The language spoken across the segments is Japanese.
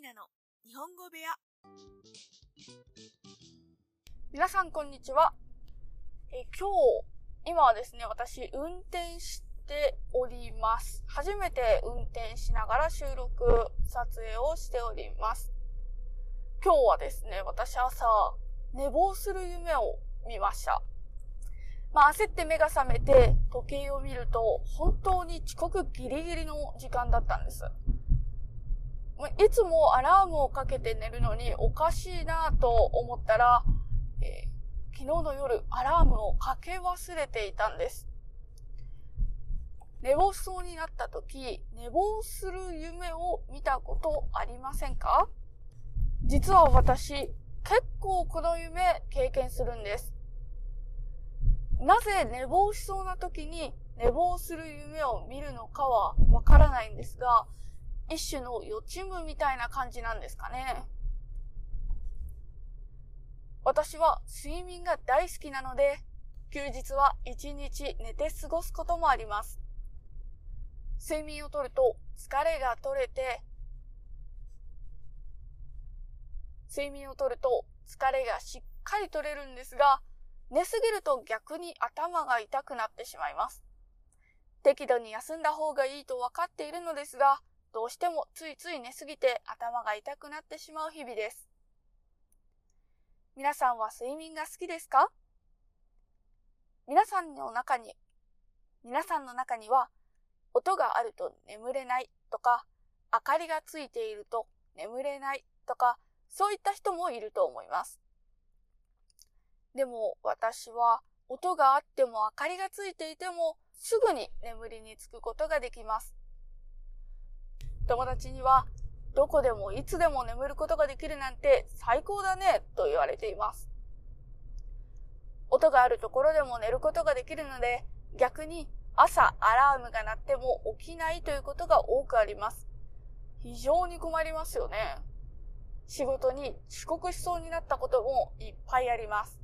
ーナの日本語部屋皆さんこんにちは。え今日、今はですね、私運転しております。初めて運転しながら収録、撮影をしております。今日はですね、私朝、寝坊する夢を見ました。まあ焦って目が覚めて時計を見ると本当に遅刻ギリギリの時間だったんです。いつもアラームをかけて寝るのにおかしいなと思ったら、えー昨日の夜アラームをかけ忘れていたんです。寝坊しそうになった時、寝坊する夢を見たことありませんか？実は私、結構この夢経験するんです。なぜ寝坊しそうな時に寝坊する夢を見るのかはわからないんですが、一種の予知夢みたいな感じなんですかね。私は睡眠が大好きなので、休日は一日寝て過ごすこともあります。睡眠をとると疲れが取れて、睡眠をとると疲れがしっかり取れるんですが、寝すぎると逆に頭が痛くなってしまいます。適度に休んだ方がいいと分かっているのですが、どうしてもついつい寝すぎて頭が痛くなってしまう日々です。皆さんは睡眠が好きですか？皆さんの中に、皆さんの中には、音があると眠れないとか、明かりがついていると眠れないとか、そういった人もいると思います。でも私は音があっても明かりがついていてもすぐに眠りにつくことができます。友達にはどこでもいつでも眠ることができるなんて最高だねと言われています。音があるところでも寝ることができるので逆に朝アラームが鳴っても起きないということが多くあります。非常に困りますよね。仕事に遅刻しそうになったこともいっぱいあります。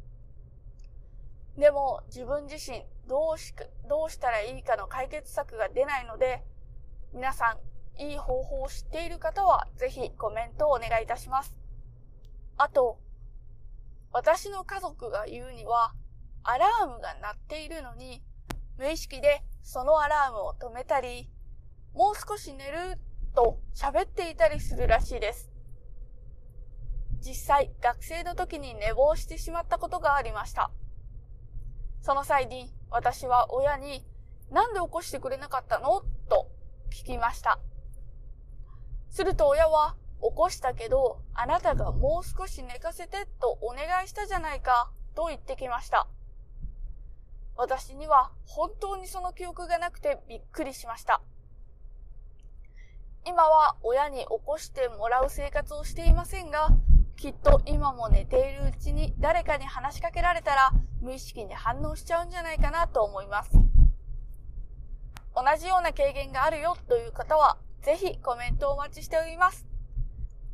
でも自分自身どうし、どうしたらいいかの解決策が出ないので、皆さんいい方法を知っている方はぜひコメントをお願いいたします。あと、私の家族が言うには、アラームが鳴っているのに、無意識でそのアラームを止めたり、もう少し寝ると喋っていたりするらしいです。実際、学生の時に寝坊してしまったことがありました。その際に私は親になんで起こしてくれなかったの？と聞きました。すると親は起こしたけどあなたがもう少し寝かせてとお願いしたじゃないかと言ってきました。私には本当にその記憶がなくてびっくりしました。今は親に起こしてもらう生活をしていませんが、きっと今も寝ているうちに誰かに話しかけられたら無意識に反応しちゃうんじゃないかなと思います。同じような経験があるよという方はぜひコメントお待ちしております。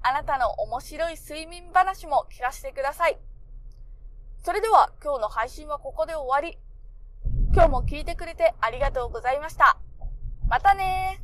あなたの面白い睡眠話も聞かせてください。それでは今日の配信はここで終わり。今日も聞いてくれてありがとうございました。またねー。